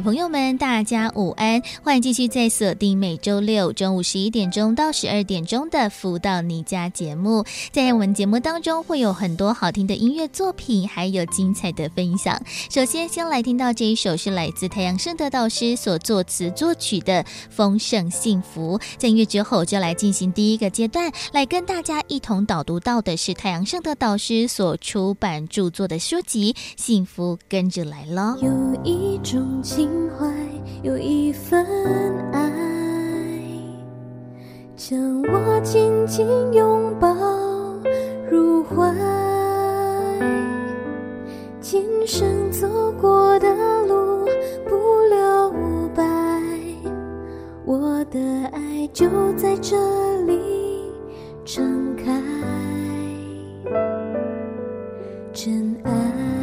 朋友们，大家午安！欢迎继续在锁定每周六中午十一点钟到十二点钟的《福到你家》节目。在我们节目当中，会有很多好听的音乐作品，还有精彩的分享。首先，先来听到这一首是来自太阳盛德导师所作词作曲的《丰盛幸福》。在音乐之后，就来进行第一个阶段，来跟大家一同导读到的是太阳盛德导师所出版著作的书籍《幸福跟着来了》。有一种。情怀有一份爱，将我紧紧拥抱入怀。今生走过的路不留白，我的爱就在这里盛开，真爱。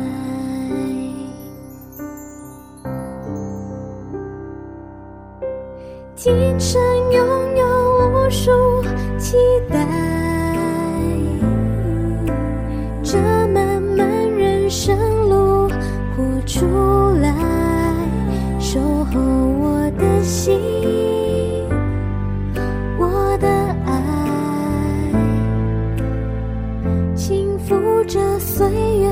今生拥有无数期待，这漫漫人生路活出来，守候我的心，我的爱，轻抚着岁月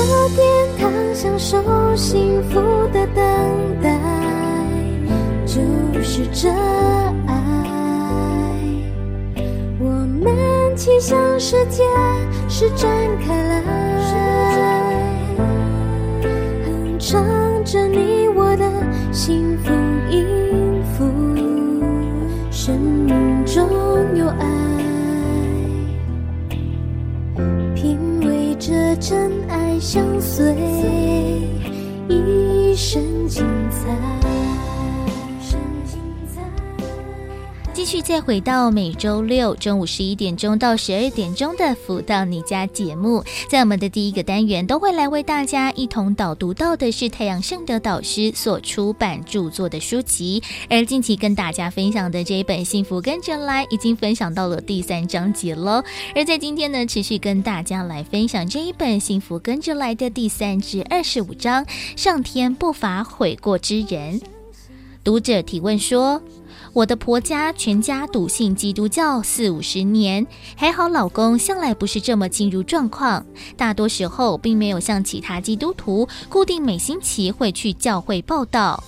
的殿堂。享受幸福的等待，就是这爱。我们齐向世界施展开来，哼唱着你我的幸福音符。生命中有爱，品味着真爱相随。一生精彩。继续再回到每周六中午十一点钟到十二点钟的《福到你家》节目，在我们的第一个单元都会来为大家一同导读到的是太阳盛德导师所出版著作的书籍，而近期跟大家分享的这一本《幸福跟着来》已经分享到了第三章节了，而在今天呢，持续跟大家来分享这一本《幸福跟着来》的第三至二十五章，上天不罚悔过之人。读者提问说。我的婆家全家笃信基督教四五十年，还好老公向来不是这么进入状况，大多时候并没有像其他基督徒固定每星期会去教会报到。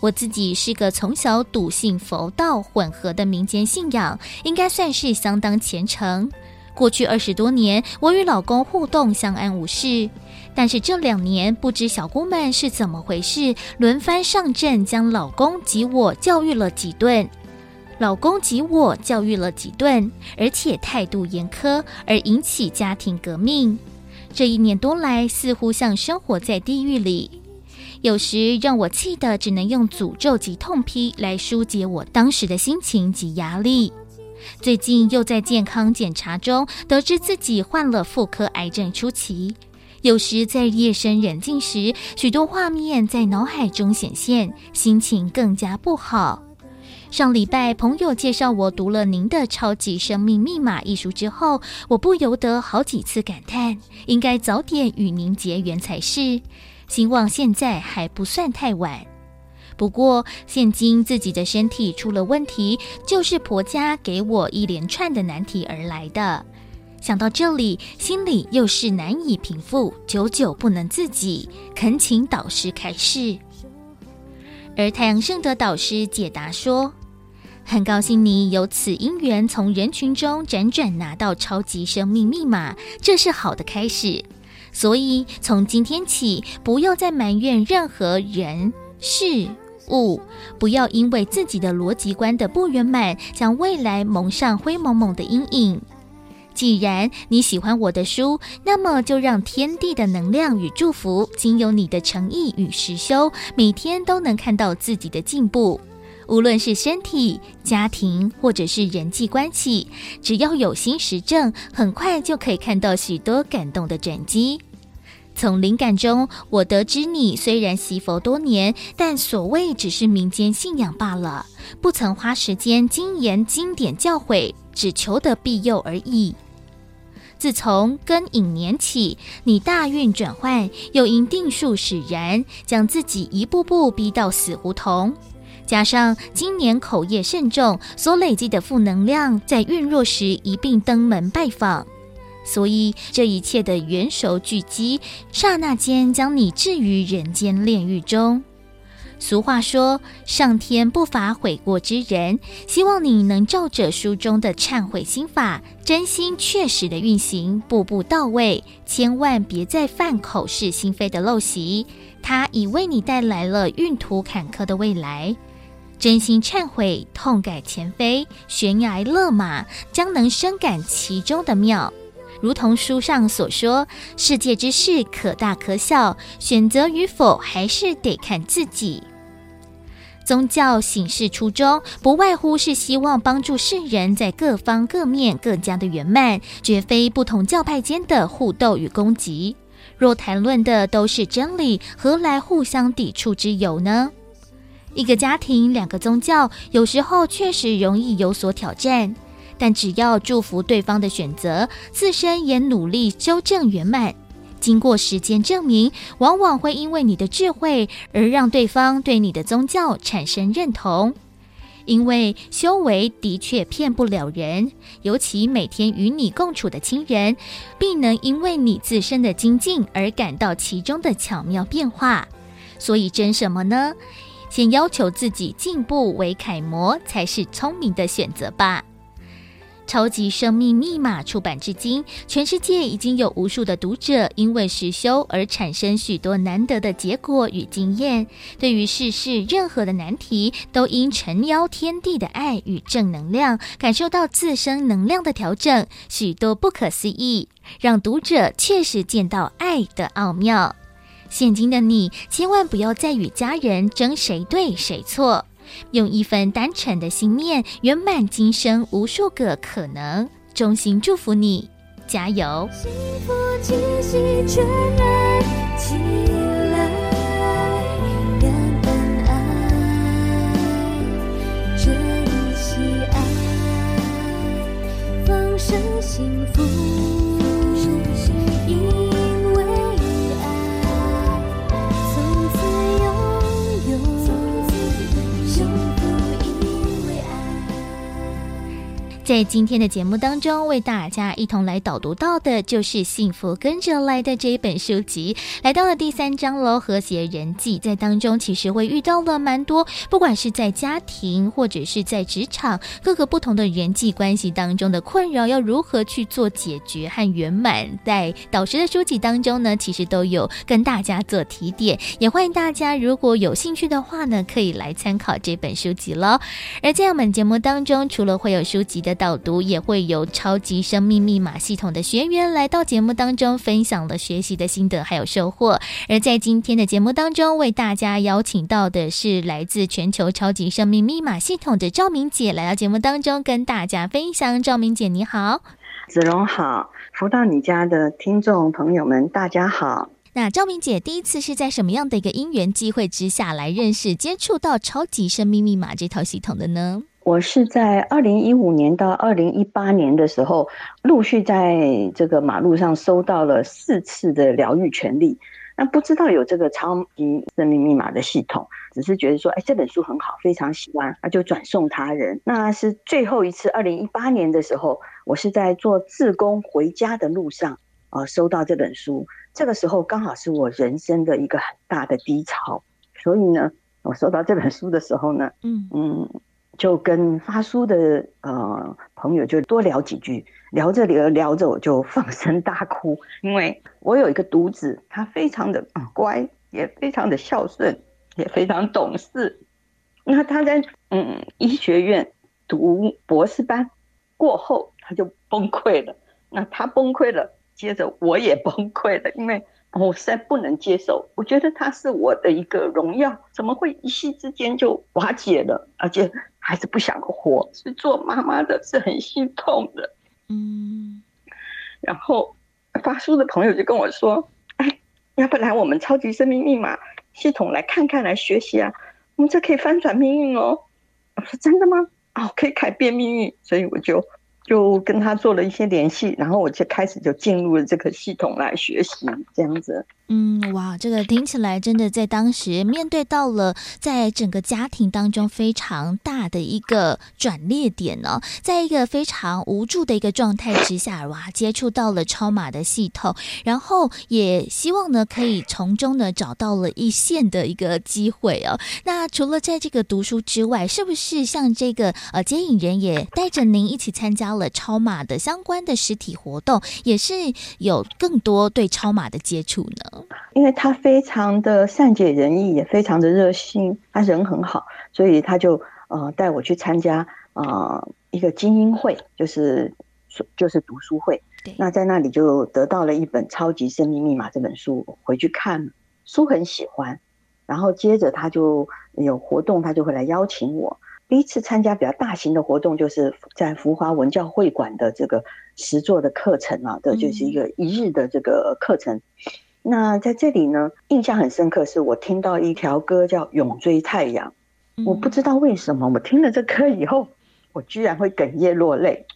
我自己是个从小笃信佛道混合的民间信仰，应该算是相当虔诚。过去二十多年，我与老公互动相安无事。但是这两年，不知小姑们是怎么回事，轮番上阵，将老公及我教育了几顿。老公及我教育了几顿，而且态度严苛，而引起家庭革命。这一年多来，似乎像生活在地狱里。有时让我气得只能用诅咒及痛批来疏解我当时的心情及压力。最近又在健康检查中得知自己患了妇科癌症初期。有时在夜深人静时，许多画面在脑海中显现，心情更加不好。上礼拜朋友介绍我读了您的《超级生命密码》一书之后，我不由得好几次感叹，应该早点与您结缘才是。希望现在还不算太晚。不过现今自己的身体出了问题，就是婆家给我一连串的难题而来的。想到这里，心里又是难以平复，久久不能自己，恳请导师开示。而太阳盛德导师解答说：“很高兴你有此因缘，从人群中辗转拿到超级生命密码，这是好的开始。所以从今天起，不要再埋怨任何人事物，不要因为自己的逻辑观的不圆满，将未来蒙上灰蒙蒙的阴影。”既然你喜欢我的书，那么就让天地的能量与祝福，经由你的诚意与实修，每天都能看到自己的进步。无论是身体、家庭，或者是人际关系，只要有心实证，很快就可以看到许多感动的转机。从灵感中，我得知你虽然习佛多年，但所谓只是民间信仰罢了，不曾花时间精研经典教诲，只求得庇佑而已。自从庚寅年起，你大运转换，又因定数使然，将自己一步步逼到死胡同。加上今年口业甚重，所累积的负能量，在运弱时一并登门拜访。所以这一切的元首聚集，刹那间将你置于人间炼狱中。俗话说，上天不乏悔过之人。希望你能照着书中的忏悔心法，真心确实的运行，步步到位，千万别再犯口是心非的陋习。它已为你带来了运途坎坷的未来。真心忏悔，痛改前非，悬崖勒马，将能深感其中的妙。如同书上所说，世界之事可大可小，选择与否还是得看自己。宗教行事初衷，不外乎是希望帮助世人在各方各面更加的圆满，绝非不同教派间的互斗与攻击。若谈论的都是真理，何来互相抵触之有呢？一个家庭，两个宗教，有时候确实容易有所挑战。但只要祝福对方的选择，自身也努力修正圆满，经过时间证明，往往会因为你的智慧而让对方对你的宗教产生认同。因为修为的确骗不了人，尤其每天与你共处的亲人，必能因为你自身的精进而感到其中的巧妙变化。所以争什么呢？先要求自己进步为楷模，才是聪明的选择吧。超级生命密码出版至今，全世界已经有无数的读者因为实修而产生许多难得的结果与经验。对于世事任何的难题，都因诚邀天地的爱与正能量，感受到自身能量的调整，许多不可思议，让读者确实见到爱的奥妙。现今的你，千万不要再与家人争谁对谁错。用一份单纯的心念，圆满今生无数个可能。衷心祝福你，加油！幸福气息全然起来，感恩爱，珍惜爱，丰盛幸福。在今天的节目当中，为大家一同来导读到的，就是《幸福跟着来的》这一本书籍，来到了第三章喽。和谐人际在当中，其实会遇到了蛮多，不管是在家庭或者是在职场各个不同的人际关系当中的困扰，要如何去做解决和圆满？在导师的书籍当中呢，其实都有跟大家做提点，也欢迎大家如果有兴趣的话呢，可以来参考这本书籍喽。而在我们节目当中，除了会有书籍的导读也会有超级生命密码系统的学员来到节目当中，分享了学习的心得还有收获。而在今天的节目当中，为大家邀请到的是来自全球超级生命密码系统的赵明姐来到节目当中，跟大家分享。赵明姐你好，子荣好，福到你家的听众朋友们大家好。那赵明姐第一次是在什么样的一个因缘机会之下来认识接触到超级生命密码这套系统的呢？我是在二零一五年到二零一八年的时候，陆续在这个马路上收到了四次的疗愈权利。那不知道有这个超级生命密码的系统，只是觉得说，哎，这本书很好，非常喜欢，那就转送他人。那是最后一次，二零一八年的时候，我是在做自工回家的路上啊，收到这本书。这个时候刚好是我人生的一个很大的低潮，所以呢，我收到这本书的时候呢，嗯嗯。就跟发书的呃朋友就多聊几句，聊着聊着聊着，我就放声大哭，因为我有一个独子，他非常的乖，也非常的孝顺，也非常懂事。那他在嗯医学院读博士班过后，他就崩溃了。那他崩溃了，接着我也崩溃了，因为我实在不能接受。我觉得他是我的一个荣耀，怎么会一夕之间就瓦解了？而且还是不想活，是做妈妈的是很心痛的。嗯，然后发书的朋友就跟我说：“哎，要不来我们超级生命密码系统来看看，来学习啊？我们这可以翻转命运哦。”我说：“真的吗？哦，可以改变命运。”所以我就就跟他做了一些联系，然后我就开始就进入了这个系统来学习，这样子。嗯，哇，这个听起来真的在当时面对到了在整个家庭当中非常大的一个转捩点呢，在一个非常无助的一个状态之下，哇，接触到了超马的系统，然后也希望呢可以从中呢找到了一线的一个机会哦。那除了在这个读书之外，是不是像这个呃接引人也带着您一起参加了超马的相关的实体活动，也是有更多对超马的接触呢？因为他非常的善解人意，也非常的热心，他人很好，所以他就呃带我去参加呃一个精英会，就是就是读书会。对那在那里就得到了一本《超级生命密码》这本书，回去看书很喜欢，然后接着他就有活动，他就会来邀请我。第一次参加比较大型的活动，就是在福华文教会馆的这个实作的课程啊，这就是一个一日的这个课程。嗯那在这里呢，印象很深刻，是我听到一条歌叫《永追太阳》，我不知道为什么，我听了这歌以后，我居然会哽咽落泪。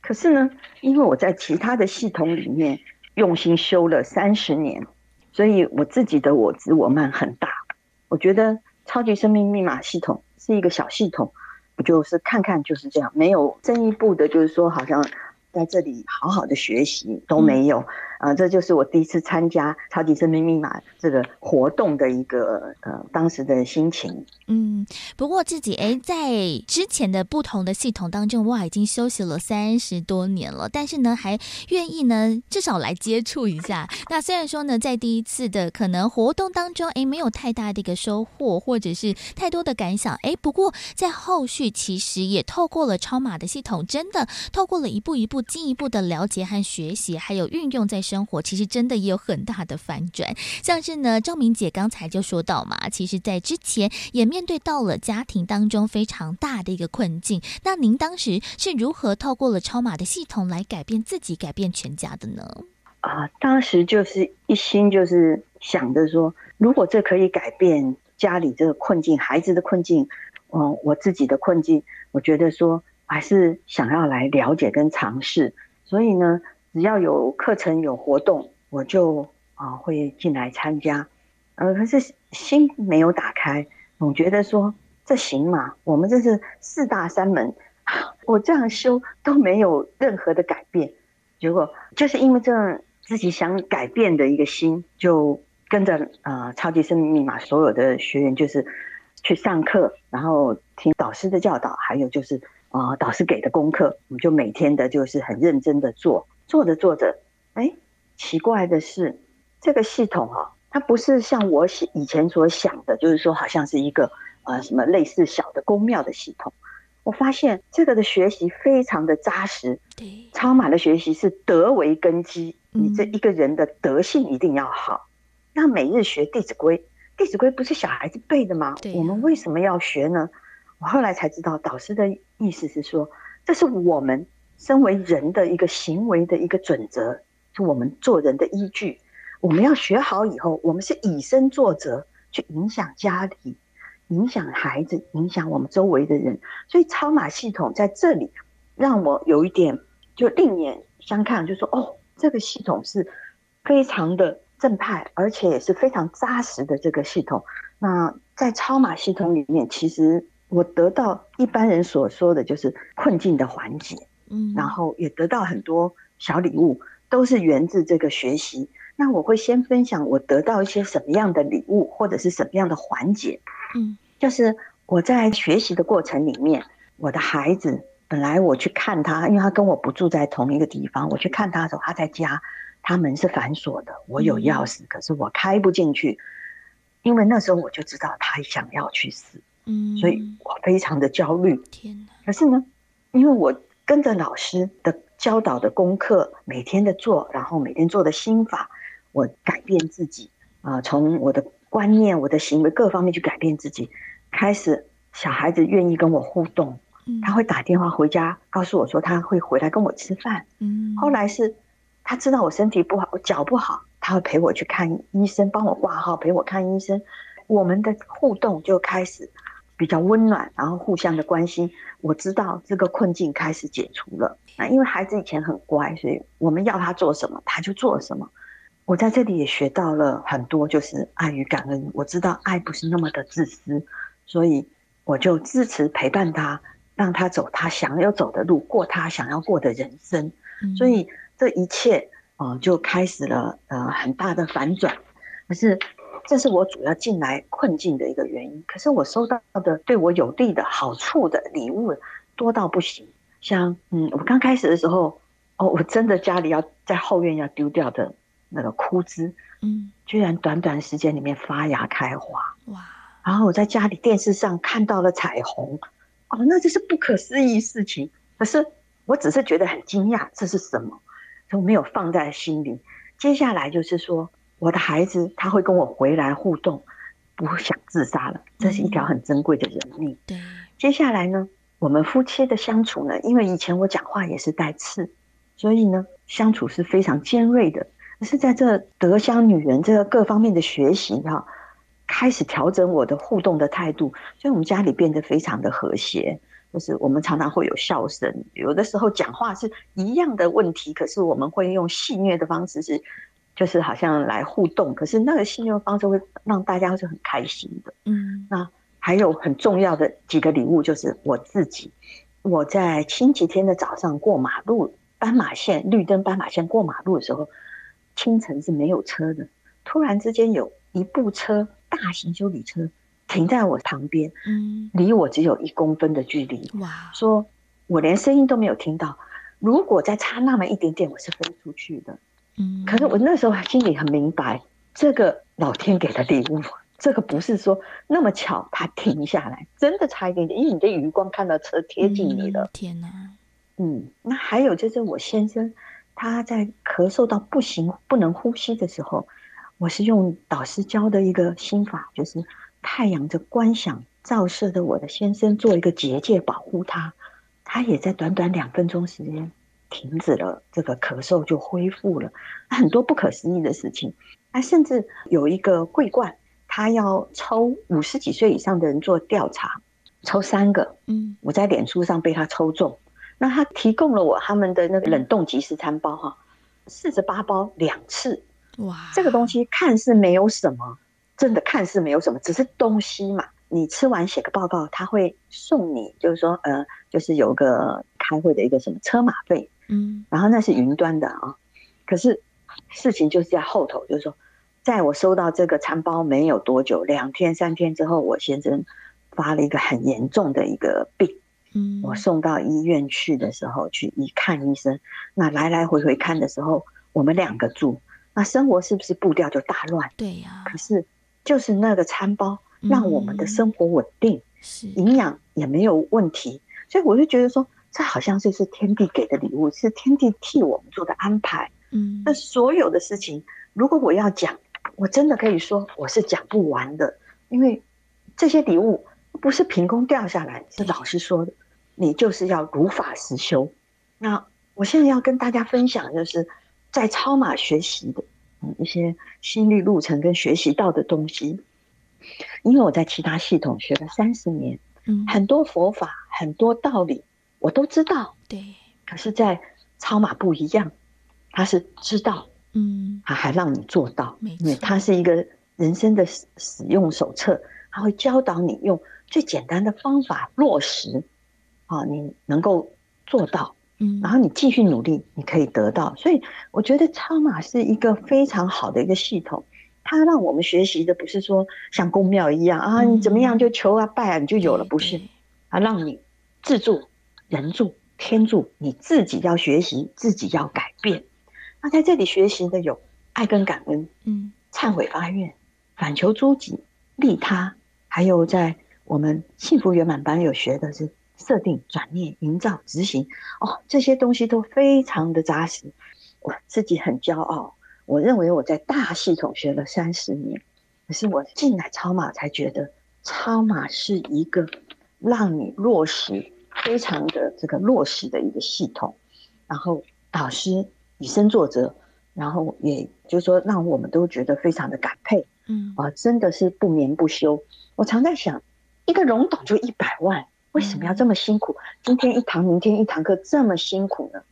可是呢，因为我在其他的系统里面用心修了三十年，所以我自己的我执我慢很大。我觉得超级生命密码系统是一个小系统，我就是看看就是这样，没有进一步的，就是说好像在这里好好的学习都没有。啊，这就是我第一次参加超级生命密码这个活动的一个呃当时的心情。嗯，不过自己哎，在之前的不同的系统当中，哇，已经休息了三十多年了，但是呢，还愿意呢至少来接触一下。那虽然说呢，在第一次的可能活动当中，哎，没有太大的一个收获，或者是太多的感想，哎，不过在后续其实也透过了超码的系统，真的透过了一步一步进一步的了解和学习，还有运用在。生活其实真的也有很大的反转，像是呢，赵明姐刚才就说到嘛，其实，在之前也面对到了家庭当中非常大的一个困境。那您当时是如何透过了超马的系统来改变自己、改变全家的呢？啊，当时就是一心就是想着说，如果这可以改变家里这个困境、孩子的困境，嗯，我自己的困境，我觉得说还是想要来了解跟尝试，所以呢。只要有课程有活动，我就啊会进来参加，呃，可是心没有打开，总觉得说这行吗？我们这是四大三门，我这样修都没有任何的改变，结果就是因为这样自己想改变的一个心，就跟着啊、超级生命密码所有的学员就是去上课，然后听导师的教导，还有就是啊、导师给的功课，我们就每天的就是很认真的做。做着做着，哎，奇怪的是，这个系统啊，它不是像我以前所想的，就是说好像是一个呃什么类似小的宫庙的系统。我发现这个的学习非常的扎实，对，超马的学习是德为根基，你这一个人的德性一定要好。那每日学《弟子规》，《弟子规》不是小孩子背的吗？我们为什么要学呢？我后来才知道，导师的意思是说，这是我们。身为人的一个行为的一个准则，是我们做人的依据。我们要学好以后，我们是以身作则，去影响家里、影响孩子、影响我们周围的人。所以超马系统在这里让我有一点就另眼相看，就说哦，这个系统是非常的正派，而且也是非常扎实的这个系统。那在超马系统里面，其实我得到一般人所说的就是困境的缓解。嗯，然后也得到很多小礼物，都是源自这个学习。那我会先分享我得到一些什么样的礼物，或者是什么样的环节。嗯，就是我在学习的过程里面，我的孩子本来我去看他，因为他跟我不住在同一个地方，我去看他的时候，他在家，他门是反锁的，我有钥匙，可是我开不进去，因为那时候我就知道他想要去死，嗯，所以我非常的焦虑。天哪！可是呢，因为我。跟着老师的教导的功课，每天的做，然后每天做的心法，我改变自己啊，从我的观念、我的行为各方面去改变自己，开始小孩子愿意跟我互动，他会打电话回家告诉我说他会回来跟我吃饭。嗯，后来是他知道我身体不好，我脚不好，他会陪我去看医生，帮我挂号，陪我看医生。我们的互动就开始比较温暖，然后互相的关心。我知道这个困境开始解除了。那因为孩子以前很乖，所以我们要他做什么，他就做什么。我在这里也学到了很多，就是爱与感恩。我知道爱不是那么的自私，所以我就支持陪伴他，让他走他想要走的路，过他想要过的人生。所以这一切啊、呃，就开始了呃很大的反转。可是。这是我主要进来困境的一个原因。可是我收到的对我有利的好处的礼物多到不行。像嗯，我刚开始的时候，哦，我真的家里要在后院要丢掉的那个枯枝，嗯，居然短短时间里面发芽开花，哇！然后我在家里电视上看到了彩虹，哦，那这是不可思议事情。可是我只是觉得很惊讶，这是什么？都没有放在心里。接下来就是说。我的孩子他会跟我回来互动，不想自杀了，这是一条很珍贵的人命。对，接下来呢，我们夫妻的相处呢，因为以前我讲话也是带刺，所以呢，相处是非常尖锐的。可是在这德香女人这个各方面的学习哈，开始调整我的互动的态度，所以我们家里变得非常的和谐。就是我们常常会有笑声，有的时候讲话是一样的问题，可是我们会用戏谑的方式是。就是好像来互动，可是那个信用方式会让大家是很开心的。嗯，那还有很重要的几个礼物，就是我自己。我在星期天的早上过马路，斑马线绿灯，斑马线过马路的时候，清晨是没有车的。突然之间有一部车，大型修理车停在我旁边，嗯，离我只有一公分的距离。哇，说我连声音都没有听到。如果再差那么一点点，我是飞出去的。嗯，可是我那时候心里很明白，这个老天给的礼物，这个不是说那么巧，他停下来，真的差一点点，因为你的余光看到车贴近你了。嗯、天哪！嗯，那还有就是我先生，他在咳嗽到不行、不能呼吸的时候，我是用导师教的一个心法，就是太阳的观想照射的我的先生做一个结界保护他，他也在短短两分钟时间。停止了，这个咳嗽就恢复了，很多不可思议的事情。啊甚至有一个桂冠，他要抽五十几岁以上的人做调查，抽三个。嗯，我在脸书上被他抽中，那他提供了我他们的那个冷冻即时餐包哈，四十八包两次。哇，这个东西看似没有什么，真的看似没有什么，只是东西嘛。你吃完写个报告，他会送你，就是说呃，就是有个开会的一个什么车马费。嗯，然后那是云端的啊，可是事情就是在后头，就是说，在我收到这个餐包没有多久，两天三天之后，我先生发了一个很严重的一个病，嗯，我送到医院去的时候去一看医生，那来来回回看的时候，我们两个住，那生活是不是步调就大乱？对呀，可是就是那个餐包让我们的生活稳定，是。营养也没有问题，所以我就觉得说。这好像就是天地给的礼物，是天地替我们做的安排。嗯，那所有的事情，如果我要讲，我真的可以说我是讲不完的，因为这些礼物不是凭空掉下来，是老师说的，你就是要如法实修。那我现在要跟大家分享，就是在超马学习的嗯一些心理路程跟学习到的东西，因为我在其他系统学了三十年，嗯，很多佛法，很多道理。我都知道，对。可是，在超马不一样，他是知道，嗯，他还让你做到，没错。因为他是一个人生的使使用手册，他会教导你用最简单的方法落实，啊，你能够做到，嗯，然后你继续努力，你可以得到。所以，我觉得超马是一个非常好的一个系统，它让我们学习的不是说像公庙一样啊，你怎么样就求啊拜啊，你就有了，不是，啊让你自助。人助天助，你自己要学习，自己要改变。那在这里学习的有爱跟感恩，嗯，忏悔发愿，反求诸己，利他，还有在我们幸福圆满班有学的是设定、转念、营造、执行。哦，这些东西都非常的扎实。我自己很骄傲，我认为我在大系统学了三十年，可是我进来超马才觉得，超马是一个让你落实非常的这个落实的一个系统，然后导师以身作则，然后也就是说让我们都觉得非常的感佩，嗯啊，真的是不眠不休。我常在想，一个荣董就一百万，为什么要这么辛苦？今天一堂，明天一堂课，这么辛苦呢？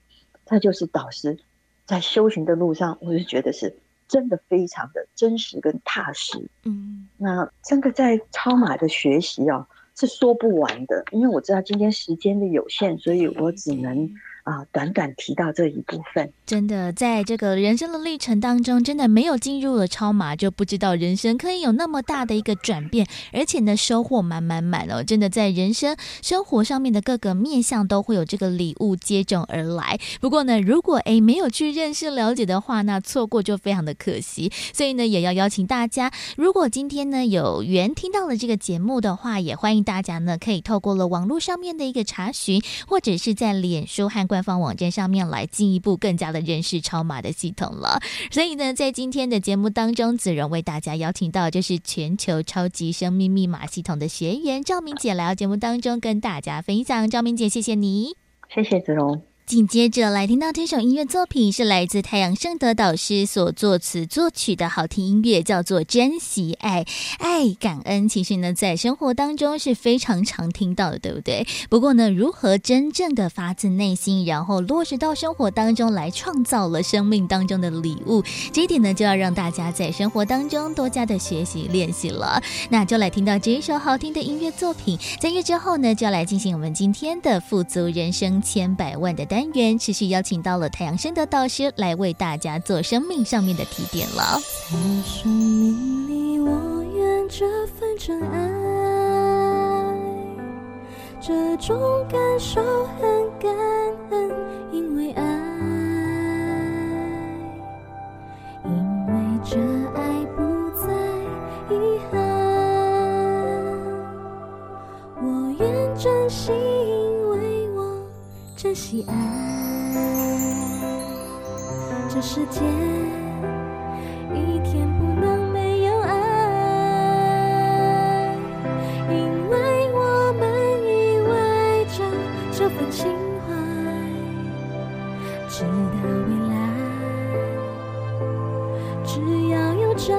这就是导师。在修行的路上，我是觉得是真的非常的真实跟踏实。嗯，那这个在超马的学习啊，是说不完的，因为我知道今天时间的有限，所以我只能。啊，短短提到这一部分，真的在这个人生的历程当中，真的没有进入了超马，就不知道人生可以有那么大的一个转变，而且呢，收获满满满哦！真的在人生生活上面的各个面向都会有这个礼物接踵而来。不过呢，如果诶没有去认识了解的话，那错过就非常的可惜。所以呢，也要邀请大家，如果今天呢有缘听到了这个节目的话，也欢迎大家呢可以透过了网络上面的一个查询，或者是在脸书和。官方网站上面来进一步更加的认识超马的系统了。所以呢，在今天的节目当中，子荣为大家邀请到就是全球超级生命密码系统的学员赵明姐来到节目当中跟大家分享。赵明姐，谢谢你，谢谢子荣。紧接着来听到这首音乐作品，是来自太阳盛德导师所作词作曲的好听音乐，叫做《珍惜爱爱感恩》。其实呢，在生活当中是非常常听到的，对不对？不过呢，如何真正的发自内心，然后落实到生活当中来，创造了生命当中的礼物，这一点呢，就要让大家在生活当中多加的学习练习了。那就来听到这一首好听的音乐作品，在乐之后呢，就要来进行我们今天的富足人生千百万的。单元持续邀请到了太阳盛德导师来为大家做生命上面的提点了。在生命里，我愿这份真爱，这种感受很感恩，因为爱，因为这爱不再遗憾，我愿珍惜。珍惜爱，这世界一天不能没有爱，因为我们依偎着这份情怀，直到未来，只要有真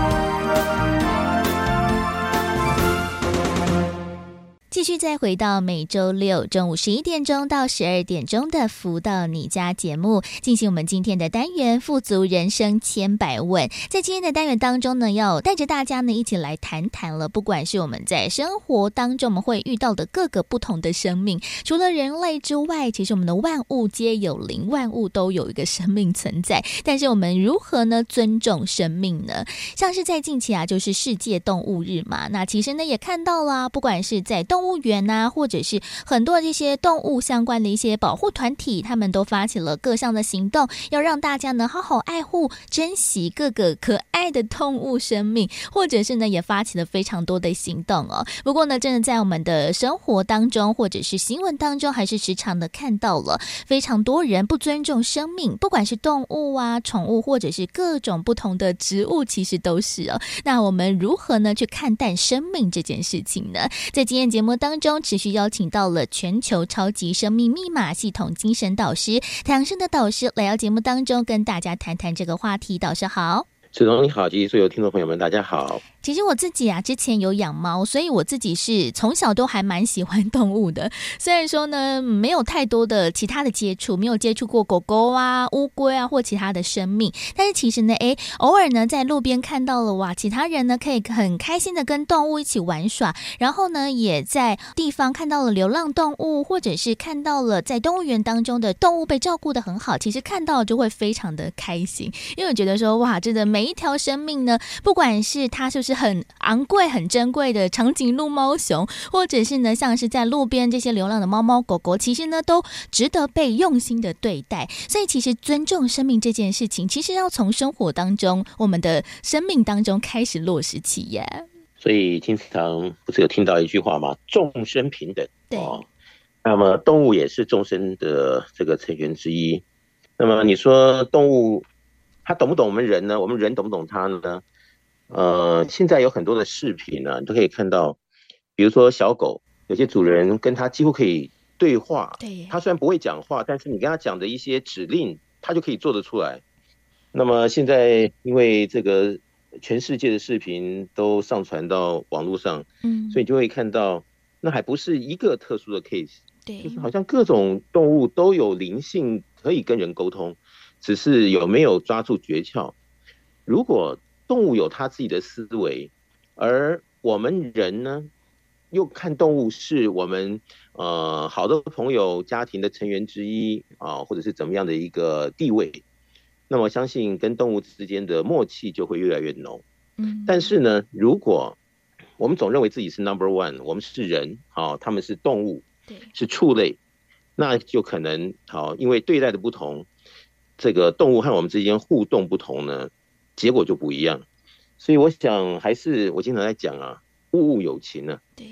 继续再回到每周六中午十一点钟到十二点钟的“福到你家”节目，进行我们今天的单元“富足人生千百问”。在今天的单元当中呢，要带着大家呢一起来谈谈了，不管是我们在生活当中我们会遇到的各个不同的生命，除了人类之外，其实我们的万物皆有灵，万物都有一个生命存在。但是我们如何呢尊重生命呢？像是在近期啊，就是世界动物日嘛，那其实呢也看到了，不管是在动动物园呐，或者是很多这些动物相关的一些保护团体，他们都发起了各项的行动，要让大家呢好好爱护、珍惜各个可爱的动物生命，或者是呢也发起了非常多的行动哦。不过呢，真的在我们的生活当中，或者是新闻当中，还是时常的看到了非常多人不尊重生命，不管是动物啊、宠物，或者是各种不同的植物，其实都是哦。那我们如何呢去看待生命这件事情呢？在今天节目。当中持续邀请到了全球超级生命密码系统精神导师太阳生的导师来到节目当中，跟大家谈谈这个话题。导师好，子彤你好，及所有听众朋友们，大家好。其实我自己啊，之前有养猫，所以我自己是从小都还蛮喜欢 动物的。虽然说呢，没有太多的其他的接触，没有接触过狗狗啊、乌龟啊或其他的生命，但是其实呢，诶，偶尔呢在路边看到了哇，其他人呢可以很开心的跟动物一起玩耍，然后呢也在地方看到了流浪动物，或者是看到了在动物园当中的动物被照顾的很好，其实看到就会非常的开心，因为我觉得说哇，真的每一条生命呢，不管是它是不是很昂贵、很珍贵的长颈鹿、猫熊，或者是呢，像是在路边这些流浪的猫猫狗狗，其实呢，都值得被用心的对待。所以，其实尊重生命这件事情，其实要从生活当中、我们的生命当中开始落实起耶。所以，经常不是有听到一句话吗？众生平等。对。哦，那么，动物也是众生的这个成员之一。那么，你说动物，它懂不懂我们人呢？我们人懂不懂它呢？呃，现在有很多的视频呢，你都可以看到，比如说小狗，有些主人跟它几乎可以对话。对，它虽然不会讲话，但是你跟它讲的一些指令，它就可以做得出来。那么现在因为这个全世界的视频都上传到网络上，嗯，所以就会看到，那还不是一个特殊的 case，对，就是好像各种动物都有灵性，可以跟人沟通，只是有没有抓住诀窍。如果动物有它自己的思维，而我们人呢，又看动物是我们呃好的朋友、家庭的成员之一啊，或者是怎么样的一个地位，那么相信跟动物之间的默契就会越来越浓。嗯，但是呢，如果我们总认为自己是 number one，我们是人啊，他们是动物，对，是畜类，那就可能好，因为对待的不同，这个动物和我们之间互动不同呢。结果就不一样，所以我想还是我经常在讲啊，物物有情呢、啊。对。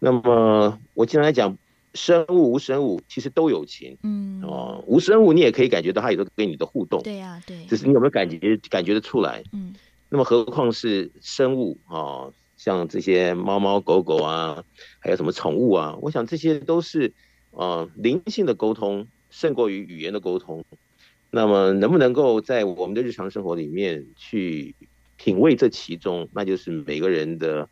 那么我经常在讲，生物无生物其实都有情。嗯。哦，无生物你也可以感觉到它有个跟你的互动。对呀、啊，对。只是你有没有感觉感觉得出来？嗯。那么何况是生物哦，像这些猫猫狗狗啊，还有什么宠物啊？我想这些都是呃灵性的沟通胜过于语言的沟通。那么能不能够在我们的日常生活里面去品味这其中，那就是每个人的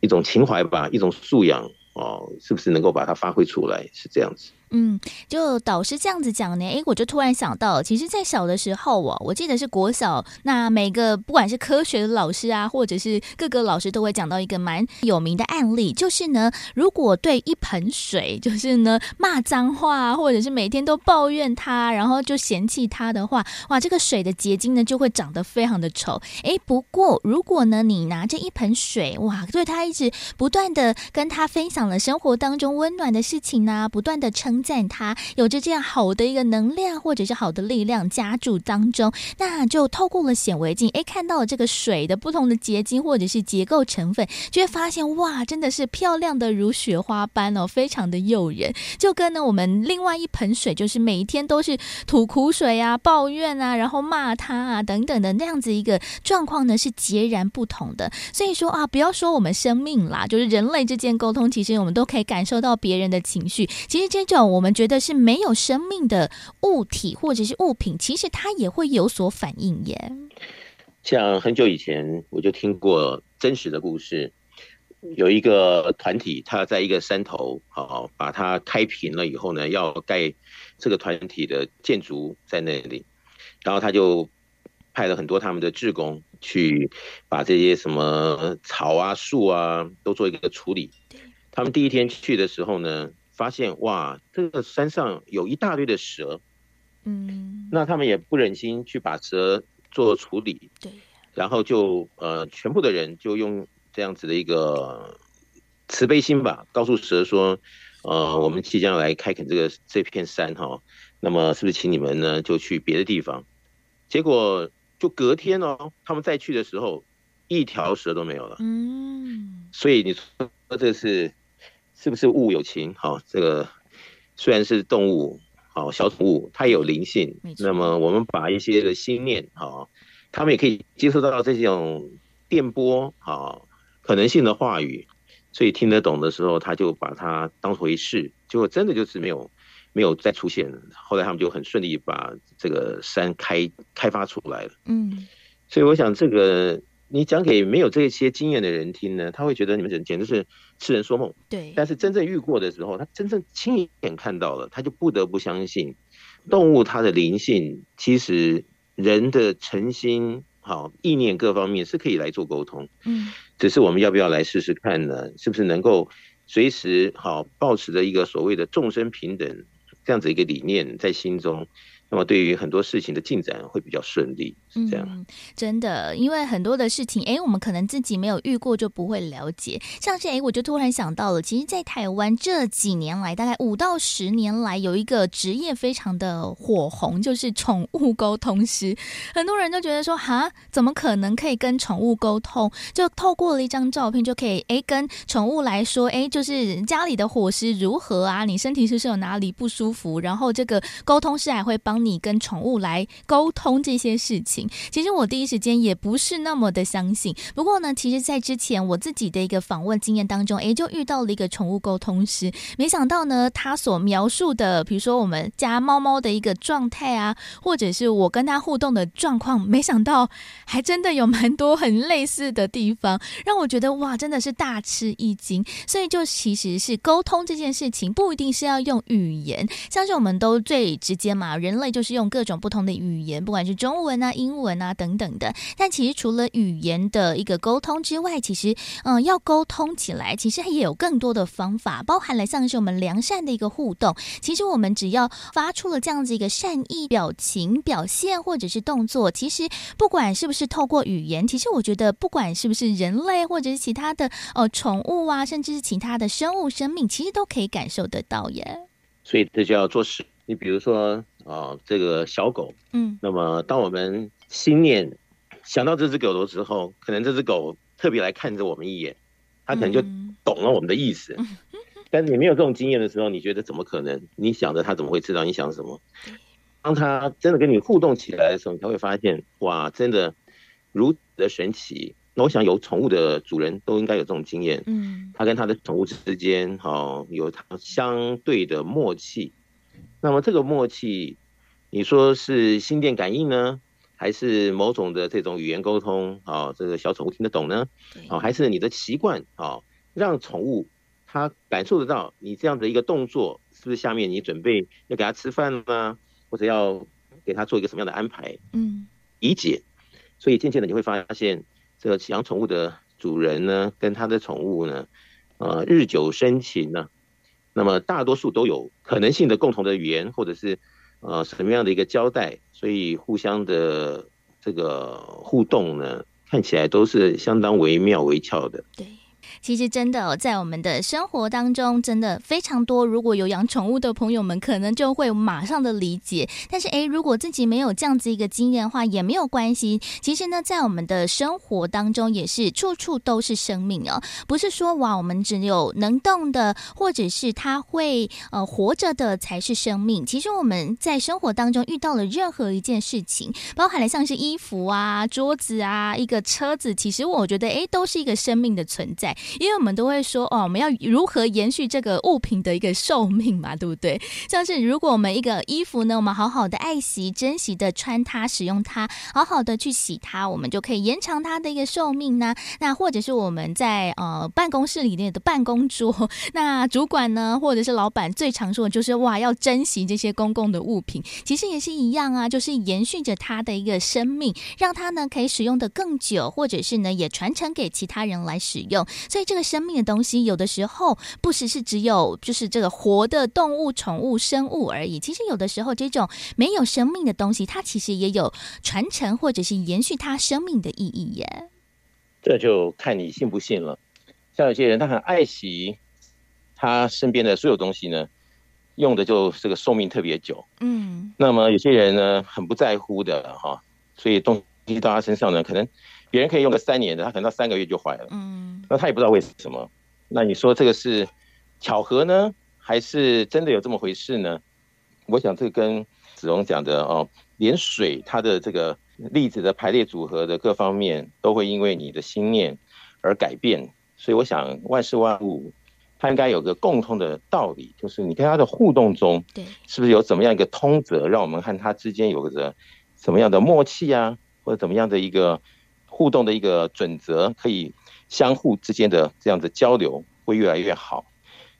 一种情怀吧，一种素养哦，是不是能够把它发挥出来？是这样子。嗯，就导师这样子讲呢，诶，我就突然想到，其实，在小的时候哦，我记得是国小，那每个不管是科学的老师啊，或者是各个老师都会讲到一个蛮有名的案例，就是呢，如果对一盆水，就是呢骂脏话，或者是每天都抱怨它，然后就嫌弃它的话，哇，这个水的结晶呢就会长得非常的丑。诶，不过如果呢你拿着一盆水，哇，对它一直不断的跟他分享了生活当中温暖的事情啊，不断的称。称赞它，有着这样好的一个能量或者是好的力量加注当中，那就透过了显微镜，哎，看到了这个水的不同的结晶或者是结构成分，就会发现哇，真的是漂亮的如雪花般哦，非常的诱人。就跟呢我们另外一盆水，就是每一天都是吐苦水啊、抱怨啊，然后骂他啊等等的那样子一个状况呢，是截然不同的。所以说啊，不要说我们生命啦，就是人类之间沟通，其实我们都可以感受到别人的情绪。其实这种我们觉得是没有生命的物体或者是物品，其实它也会有所反应耶。像很久以前我就听过真实的故事，有一个团体，他在一个山头，好把它开平了以后呢，要盖这个团体的建筑在那里，然后他就派了很多他们的志工去把这些什么草啊、树啊都做一个处理。他们第一天去的时候呢，发现哇，这个山上有一大堆的蛇，嗯，那他们也不忍心去把蛇做处理，对，然后就呃，全部的人就用这样子的一个慈悲心吧，告诉蛇说，呃，我们即将来开垦这个这片山哈，那么是不是请你们呢就去别的地方？结果就隔天哦，他们再去的时候，一条蛇都没有了，嗯，所以你说这是。是不是物有情？好，这个虽然是动物，好小宠物，它也有灵性。那么我们把一些的心念，好，他们也可以接受到这种电波，好可能性的话语，所以听得懂的时候，他就把它当回事，结果真的就是没有没有再出现。后来他们就很顺利把这个山开开发出来了。嗯，所以我想这个。你讲给没有这些经验的人听呢，他会觉得你们简简直是痴人说梦。对，但是真正遇过的时候，他真正亲眼看到了，他就不得不相信，动物它的灵性，其实人的诚心、好意念各方面是可以来做沟通。嗯，只是我们要不要来试试看呢？是不是能够随时好保持着一个所谓的众生平等这样子一个理念在心中？那么，对于很多事情的进展会比较顺利，是嗯，真的，因为很多的事情，哎，我们可能自己没有遇过，就不会了解。像是，哎，我就突然想到了，其实，在台湾这几年来，大概五到十年来，有一个职业非常的火红，就是宠物沟通师。很多人都觉得说，哈，怎么可能可以跟宠物沟通？就透过了一张照片，就可以，哎，跟宠物来说，哎，就是家里的伙食如何啊？你身体是不是有哪里不舒服？然后这个沟通师还会帮。你跟宠物来沟通这些事情其实我第一时间也不是那么的相信。不过呢，其实，在之前我自己的一个访问经验当中，诶，就遇到了一个宠物沟通师。没想到呢，他所描述的，比如说我们家猫猫的一个状态啊，或者是我跟他互动的状况，没想到还真的有蛮多很类似的地方，让我觉得哇，真的是大吃一惊。所以，就其实是沟通这件事情，不一定是要用语言，像是我们都最直接嘛，人类。就是用各种不同的语言，不管是中文啊、英文啊等等的。但其实除了语言的一个沟通之外，其实嗯，要沟通起来，其实也有更多的方法，包含了像是我们良善的一个互动。其实我们只要发出了这样子一个善意表情表现或者是动作，其实不管是不是透过语言，其实我觉得不管是不是人类或者是其他的呃宠物啊，甚至是其他的生物生命，其实都可以感受得到耶。所以这就要做事。你比如说。啊，这个小狗，嗯，那么当我们心念想到这只狗的时候，可能这只狗特别来看着我们一眼，它可能就懂了我们的意思。嗯、但是你没有这种经验的时候，你觉得怎么可能？你想着它怎么会知道你想什么？当它真的跟你互动起来的时候，你才会发现，哇，真的如此的神奇。那我想有宠物的主人都应该有这种经验，嗯，他跟他的宠物之间，哦有它相对的默契。那么这个默契，你说是心电感应呢，还是某种的这种语言沟通啊？这个小宠物听得懂呢？啊，还是你的习惯啊，让宠物它感受得到你这样的一个动作，是不是下面你准备要给它吃饭吗？或者要给它做一个什么样的安排？嗯，理解。所以渐渐的你会发现，这个养宠物的主人呢，跟他的宠物呢，呃，日久生情呢。那么大多数都有可能性的共同的语言，或者是呃什么样的一个交代，所以互相的这个互动呢，看起来都是相当惟妙惟肖的。对。其实真的、哦、在我们的生活当中，真的非常多。如果有养宠物的朋友们，可能就会马上的理解。但是，诶，如果自己没有这样子一个经验的话，也没有关系。其实呢，在我们的生活当中，也是处处都是生命哦。不是说哇，我们只有能动的，或者是它会呃活着的才是生命。其实我们在生活当中遇到了任何一件事情，包含了像是衣服啊、桌子啊、一个车子，其实我觉得诶，都是一个生命的存在。因为我们都会说哦，我们要如何延续这个物品的一个寿命嘛，对不对？像是如果我们一个衣服呢，我们好好的爱惜、珍惜的穿它、使用它，好好的去洗它，我们就可以延长它的一个寿命呢。那或者是我们在呃办公室里面的办公桌，那主管呢，或者是老板最常说的就是哇，要珍惜这些公共的物品，其实也是一样啊，就是延续着它的一个生命，让它呢可以使用的更久，或者是呢也传承给其他人来使用。所以这个生命的东西，有的时候不只是只有就是这个活的动物、宠物、生物而已。其实有的时候，这种没有生命的东西，它其实也有传承或者是延续它生命的意义耶。这就看你信不信了。像有些人，他很爱惜他身边的所有东西呢，用的就这个寿命特别久。嗯。那么有些人呢，很不在乎的哈，所以东西到他身上呢，可能。别人可以用个三年的，他可能到三个月就坏了。嗯，那他也不知道为什么。那你说这个是巧合呢，还是真的有这么回事呢？我想这个跟子龙讲的哦，连水它的这个粒子的排列组合的各方面都会因为你的心念而改变。所以我想万事万物它应该有个共通的道理，就是你跟它的互动中，对，是不是有怎么样一个通则，让我们和它之间有个什么样的默契啊，或者怎么样的一个。互动的一个准则，可以相互之间的这样子交流会越来越好。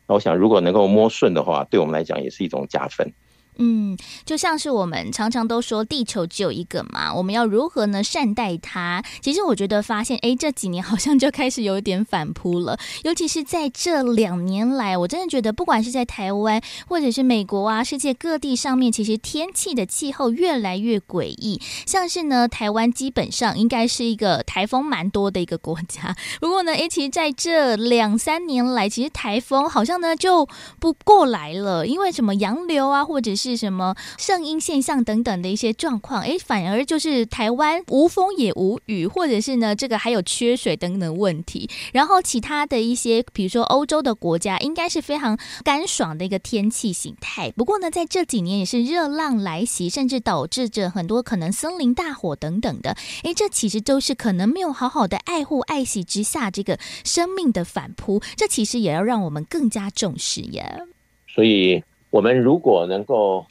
那我想，如果能够摸顺的话，对我们来讲也是一种加分。嗯，就像是我们常常都说，地球只有一个嘛，我们要如何呢善待它？其实我觉得发现，哎，这几年好像就开始有点反扑了。尤其是在这两年来，我真的觉得，不管是在台湾或者是美国啊，世界各地上面，其实天气的气候越来越诡异。像是呢，台湾基本上应该是一个台风蛮多的一个国家。不过呢，哎，其实在这两三年来，其实台风好像呢就不过来了，因为什么洋流啊，或者是是什么圣婴现象等等的一些状况，哎，反而就是台湾无风也无雨，或者是呢，这个还有缺水等等问题。然后其他的一些，比如说欧洲的国家，应该是非常干爽的一个天气形态。不过呢，在这几年也是热浪来袭，甚至导致着很多可能森林大火等等的。哎，这其实都是可能没有好好的爱护爱惜之下，这个生命的反扑。这其实也要让我们更加重视呀。所以。我们如果能够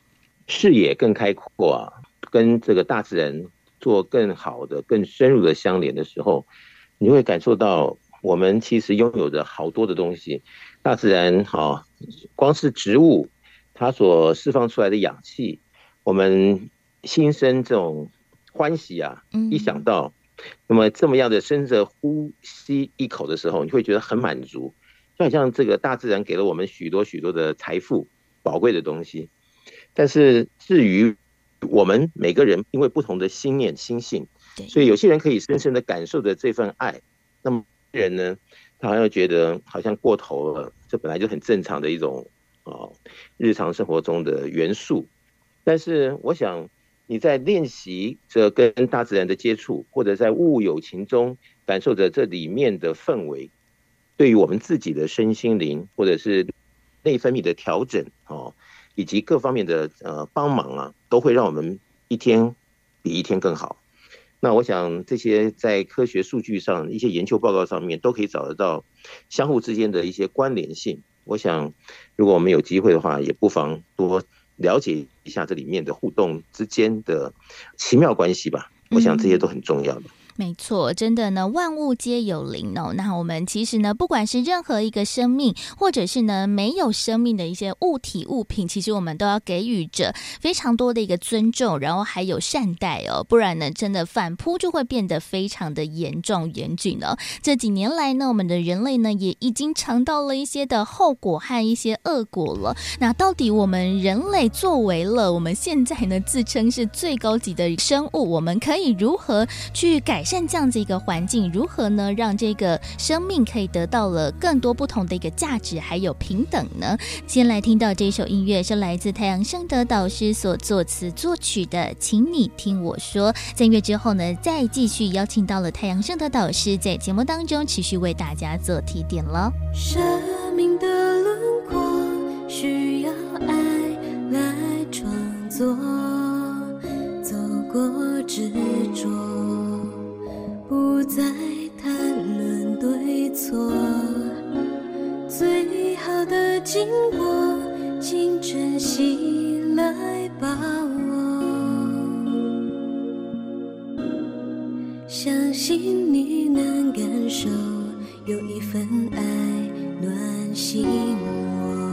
视野更开阔啊，跟这个大自然做更好的、更深入的相连的时候，你会感受到我们其实拥有着好多的东西。大自然哈，光是植物它所释放出来的氧气，我们心生这种欢喜啊！一想到那么这么样的深着呼吸一口的时候，你会觉得很满足，就好像这个大自然给了我们许多许多的财富。宝贵的东西，但是至于我们每个人，因为不同的心念心性，所以有些人可以深深的感受着这份爱，那么人呢，他好像觉得好像过头了，这本来就很正常的一种哦，日常生活中的元素。但是我想你在练习着跟大自然的接触，或者在物有情中感受着这里面的氛围，对于我们自己的身心灵，或者是。内分泌的调整哦，以及各方面的呃帮忙啊，都会让我们一天比一天更好。那我想这些在科学数据上、一些研究报告上面都可以找得到相互之间的一些关联性。我想，如果我们有机会的话，也不妨多了解一下这里面的互动之间的奇妙关系吧。我想这些都很重要的。没错，真的呢，万物皆有灵哦。那我们其实呢，不管是任何一个生命，或者是呢没有生命的一些物体物品，其实我们都要给予着非常多的一个尊重，然后还有善待哦。不然呢，真的反扑就会变得非常的严重严峻了。这几年来呢，我们的人类呢也已经尝到了一些的后果和一些恶果了。那到底我们人类作为了我们现在呢自称是最高级的生物，我们可以如何去改改善这样子一个环境？如何呢，让这个生命可以得到了更多不同的一个价值，还有平等呢？先来听到这首音乐，是来自太阳盛德导师所作词作曲的《请你听我说》。在音乐之后呢，再继续邀请到了太阳盛德导师在节目当中持续为大家做提点了。生命的轮廓需要爱来创作，走过执着，不再谈论对错，最好的经过，请珍惜来把握，相信你能感受，有一份爱暖心窝，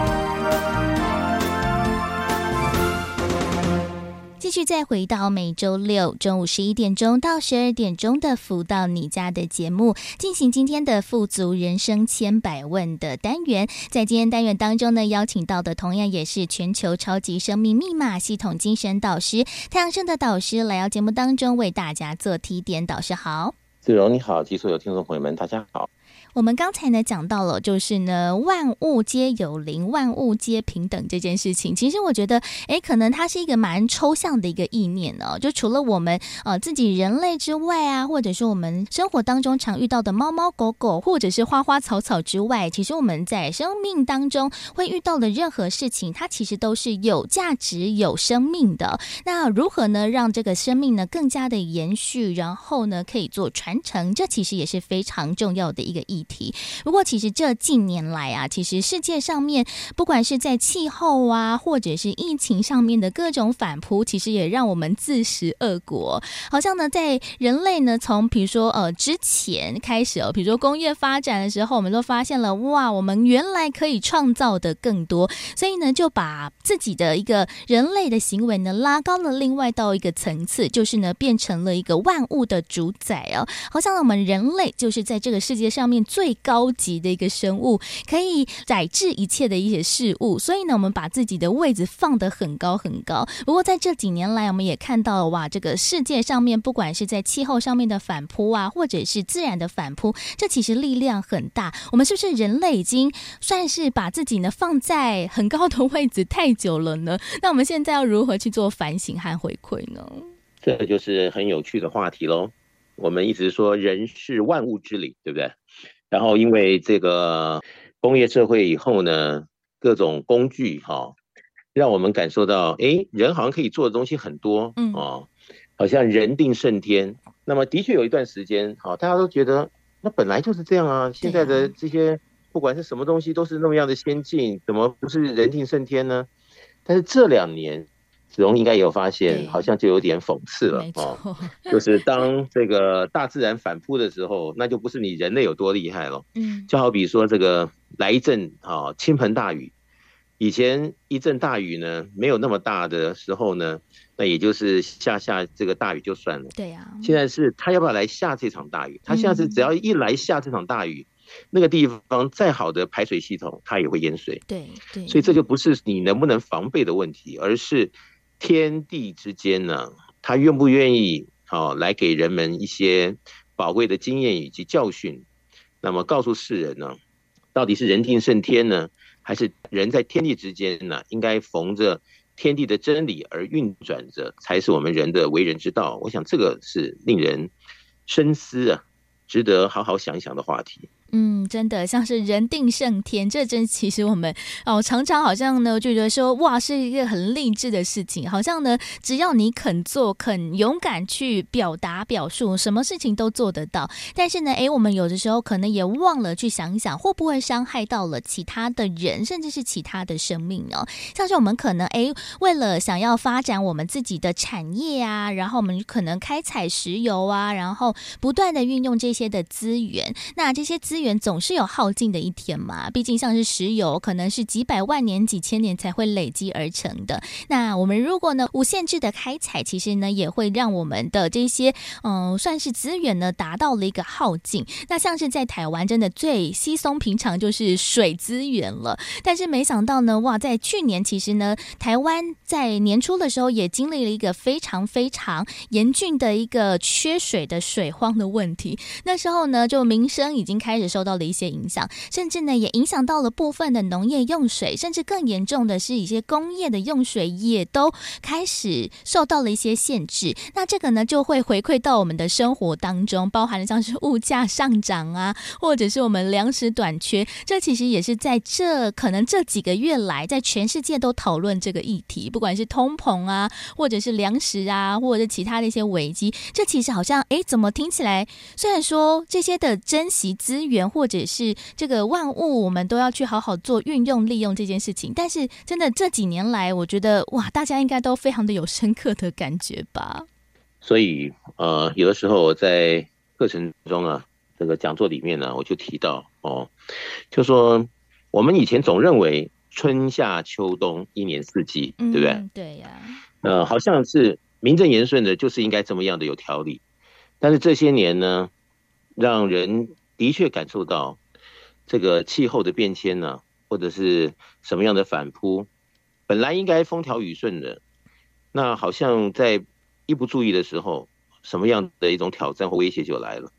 继续再回到每周六中午十一点钟到十二点钟的“福到你家”的节目，进行今天的“富足人生千百问”的单元。在今天单元当中呢，邀请到的同样也是全球超级生命密码系统精神导师太阳盛的导师来到节目当中为大家做提点。导师好，子荣你好，及所有听众朋友们，大家好。我们刚才呢讲到了，就是呢万物皆有灵，万物皆平等这件事情。其实我觉得，诶，可能它是一个蛮抽象的一个意念呢、哦。就除了我们呃自己人类之外啊，或者说我们生活当中常遇到的猫猫狗狗，或者是花花草草之外，其实我们在生命当中会遇到的任何事情，它其实都是有价值、有生命的。那如何呢让这个生命呢更加的延续，然后呢可以做传承？这其实也是非常重要的一个意。题。不过，其实这近年来啊，其实世界上面不管是在气候啊，或者是疫情上面的各种反扑，其实也让我们自食恶果。好像呢，在人类呢，从比如说呃之前开始哦，比如说工业发展的时候，我们都发现了哇，我们原来可以创造的更多，所以呢，就把自己的一个人类的行为呢拉高了另外到一个层次，就是呢变成了一个万物的主宰哦。好像我们人类就是在这个世界上面。最高级的一个生物，可以宰制一切的一些事物，所以呢，我们把自己的位置放得很高很高。不过在这几年来，我们也看到了哇，这个世界上面，不管是在气候上面的反扑啊，或者是自然的反扑，这其实力量很大。我们是不是人类已经算是把自己呢放在很高的位置太久了呢？那我们现在要如何去做反省和回馈呢？这就是很有趣的话题喽。我们一直说人是万物之灵，对不对？然后，因为这个工业社会以后呢，各种工具哈、哦，让我们感受到，哎，人好像可以做的东西很多，嗯哦，好像人定胜天。那么，的确有一段时间，好、哦，大家都觉得那本来就是这样啊。现在的这些不管是什么东西，都是那么样的先进，怎么不是人定胜天呢？但是这两年。子龙应该也有发现，好像就有点讽刺了哦。就是当这个大自然反扑的时候，那就不是你人类有多厉害了。嗯，就好比说这个来一阵啊倾盆大雨，以前一阵大雨呢没有那么大的时候呢，那也就是下下这个大雨就算了。对呀。现在是他要不要来下这场大雨？他现在是只要一来下这场大雨，那个地方再好的排水系统，它也会淹水。对对。所以这就不是你能不能防备的问题，而是。天地之间呢，他愿不愿意好、哦、来给人们一些宝贵的经验以及教训，那么告诉世人呢，到底是人定胜天呢，还是人在天地之间呢？应该逢着天地的真理而运转着，才是我们人的为人之道。我想这个是令人深思啊，值得好好想一想的话题。嗯，真的像是人定胜天，这真其实我们哦常常好像呢就觉得说哇是一个很励志的事情，好像呢只要你肯做，肯勇敢去表达表述，什么事情都做得到。但是呢，诶，我们有的时候可能也忘了去想一想，会不会伤害到了其他的人，甚至是其他的生命哦。像是我们可能诶为了想要发展我们自己的产业啊，然后我们可能开采石油啊，然后不断的运用这些的资源，那这些资。资源总是有耗尽的一天嘛，毕竟像是石油，可能是几百万年、几千年才会累积而成的。那我们如果呢无限制的开采，其实呢也会让我们的这些嗯算是资源呢达到了一个耗尽。那像是在台湾，真的最稀松平常就是水资源了。但是没想到呢，哇，在去年其实呢，台湾在年初的时候也经历了一个非常非常严峻的一个缺水的水荒的问题。那时候呢，就民生已经开始。受到了一些影响，甚至呢也影响到了部分的农业用水，甚至更严重的是一些工业的用水也都开始受到了一些限制。那这个呢就会回馈到我们的生活当中，包含了像是物价上涨啊，或者是我们粮食短缺。这其实也是在这可能这几个月来，在全世界都讨论这个议题，不管是通膨啊，或者是粮食啊，或者是其他的一些危机。这其实好像哎，怎么听起来虽然说这些的珍惜资源。或者是这个万物，我们都要去好好做运用利用这件事情。但是，真的这几年来，我觉得哇，大家应该都非常的有深刻的感觉吧。所以，呃，有的时候我在课程中啊，这个讲座里面呢，我就提到哦，就说我们以前总认为春夏秋冬一年四季，对不对？嗯、对呀。呃，好像是名正言顺的，就是应该这么样的有条理。但是这些年呢，让人的确感受到这个气候的变迁呢，或者是什么样的反扑，本来应该风调雨顺的，那好像在一不注意的时候，什么样的一种挑战或威胁就来了。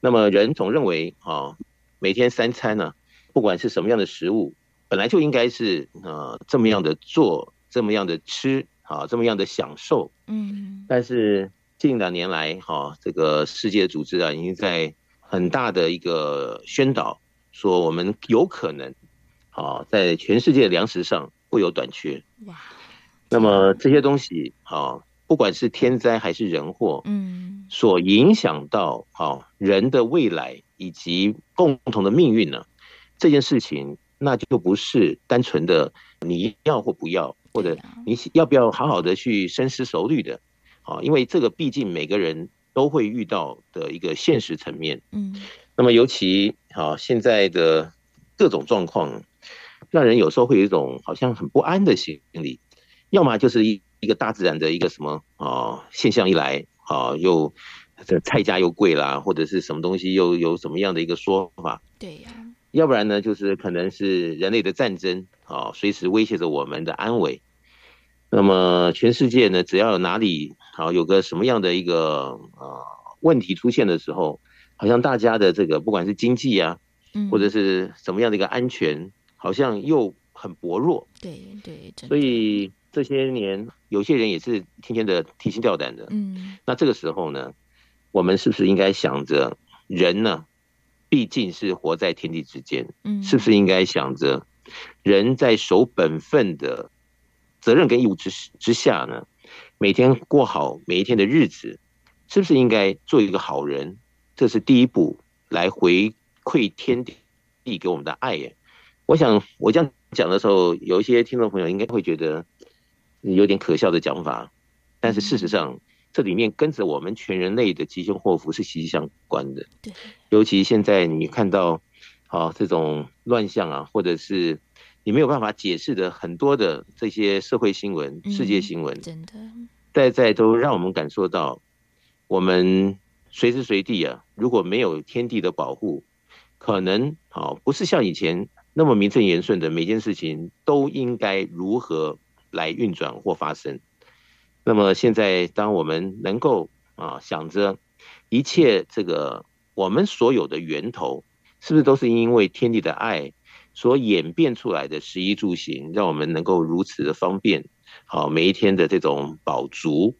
那么人总认为啊，每天三餐呢，不管是什么样的食物，本来就应该是呃这么样的做，这么样的吃啊，这么样的享受。嗯。但是近两年来哈，这个世界组织啊，已经在很大的一个宣导，说我们有可能，啊，在全世界粮食上会有短缺。哇！那么这些东西，啊，不管是天灾还是人祸，嗯，所影响到啊人的未来以及共同的命运呢，这件事情那就不是单纯的你要或不要，或者你要不要好好的去深思熟虑的，啊，因为这个毕竟每个人。都会遇到的一个现实层面，嗯，那么尤其啊现在的各种状况，让人有时候会有一种好像很不安的心理，要么就是一一个大自然的一个什么啊现象一来啊，又这菜价又贵啦，或者是什么东西又有什么样的一个说法，对呀，要不然呢就是可能是人类的战争啊，随时威胁着我们的安危。那么全世界呢，只要有哪里好有个什么样的一个呃问题出现的时候，好像大家的这个不管是经济啊，嗯，或者是什么样的一个安全，好像又很薄弱。对对，所以这些年有些人也是天天的提心吊胆的。嗯，那这个时候呢，我们是不是应该想着人呢？毕竟是活在天地之间，嗯，是不是应该想着人在守本分的？责任跟义务之之下呢，每天过好每一天的日子，是不是应该做一个好人？这是第一步，来回馈天地给我们的爱耶。我想我这样讲的时候，有一些听众朋友应该会觉得有点可笑的讲法，但是事实上，这里面跟着我们全人类的吉凶祸福是息息相关的。对，尤其现在你看到，好这种乱象啊，或者是。你没有办法解释的很多的这些社会新闻、世界新闻，真的，在在都让我们感受到，我们随时随地啊，如果没有天地的保护，可能啊，不是像以前那么名正言顺的每件事情都应该如何来运转或发生。那么现在，当我们能够啊想着一切这个我们所有的源头，是不是都是因为天地的爱所演变出来的食衣住行，让我们能够如此的方便，好每一天的这种饱足。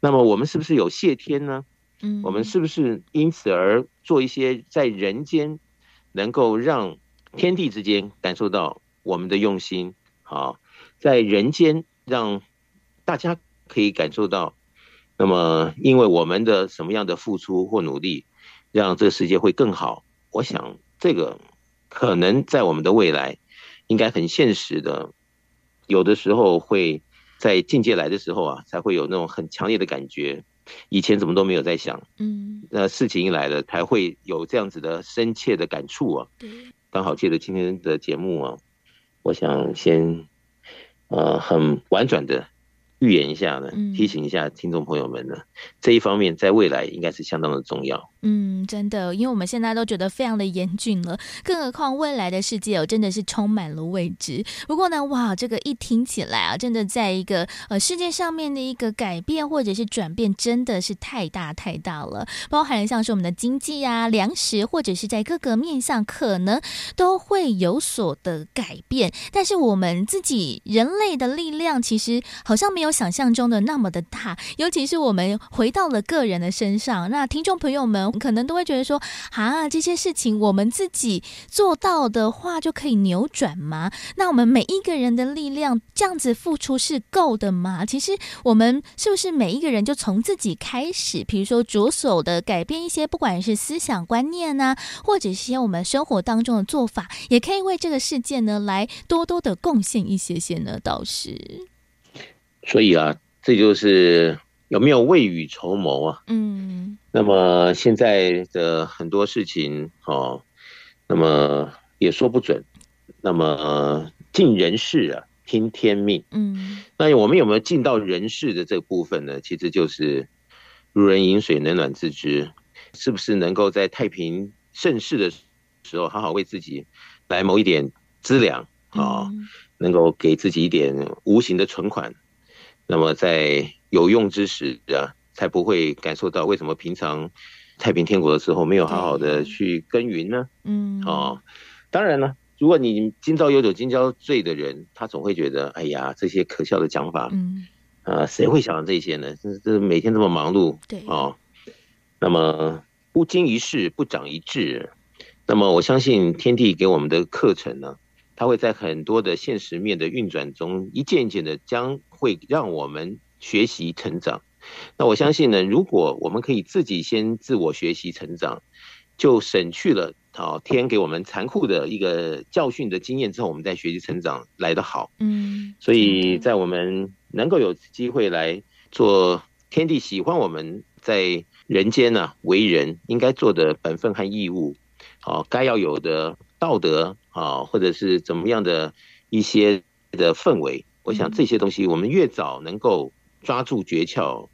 那么我们是不是有谢天呢？嗯，我们是不是因此而做一些在人间能够让天地之间感受到我们的用心？好，在人间让大家可以感受到。那么，因为我们的什么样的付出或努力，让这个世界会更好？我想，这个可能在我们的未来，应该很现实的。有的时候会在境界来的时候啊，才会有那种很强烈的感觉。以前怎么都没有在想，嗯，那事情一来了，才会有这样子的深切的感触啊。对，刚好借着今天的节目啊，我想先，呃，很婉转的。预言一下呢，提醒一下听众朋友们呢，嗯、这一方面在未来应该是相当的重要。嗯，真的，因为我们现在都觉得非常的严峻了，更何况未来的世界哦，真的是充满了未知。不过呢，哇，这个一听起来啊，真的在一个呃世界上面的一个改变或者是转变，真的是太大太大了。包含像是我们的经济啊、粮食，或者是在各个面向，可能都会有所的改变。但是我们自己人类的力量，其实好像没有想象中的那么的大。尤其是我们回到了个人的身上，那听众朋友们。可能都会觉得说，啊，这些事情我们自己做到的话就可以扭转吗？那我们每一个人的力量这样子付出是够的吗？其实我们是不是每一个人就从自己开始，比如说着手的改变一些，不管是思想观念啊，或者是些我们生活当中的做法，也可以为这个世界呢来多多的贡献一些些呢？倒是，所以啊，这就是。有没有未雨绸缪啊？嗯，那么现在的很多事情哦，那么也说不准。那么尽人事啊，听天命。嗯，那我们有没有尽到人事的这个部分呢？其实就是如人饮水，冷暖自知。是不是能够在太平盛世的时候，好好为自己来谋一点资粮啊？能够给自己一点无形的存款。那么在有用之时啊，才不会感受到为什么平常太平天国的时候没有好好的去耕耘呢？嗯，哦，当然了，如果你今朝有酒今朝醉的人，他总会觉得，哎呀，这些可笑的讲法，嗯，啊，谁会想到这些呢？这这每天这么忙碌，对，哦，那么不经一事不长一智，那么我相信天地给我们的课程呢，它会在很多的现实面的运转中，一件一件的将会让我们。学习成长，那我相信呢，如果我们可以自己先自我学习成长，就省去了啊天给我们残酷的一个教训的经验之后，我们再学习成长来得好。嗯，所以在我们能够有机会来做天地喜欢我们在人间呢、啊、为人应该做的本分和义务，好该要有的道德啊，或者是怎么样的一些的氛围，我想这些东西我们越早能够。抓住诀窍，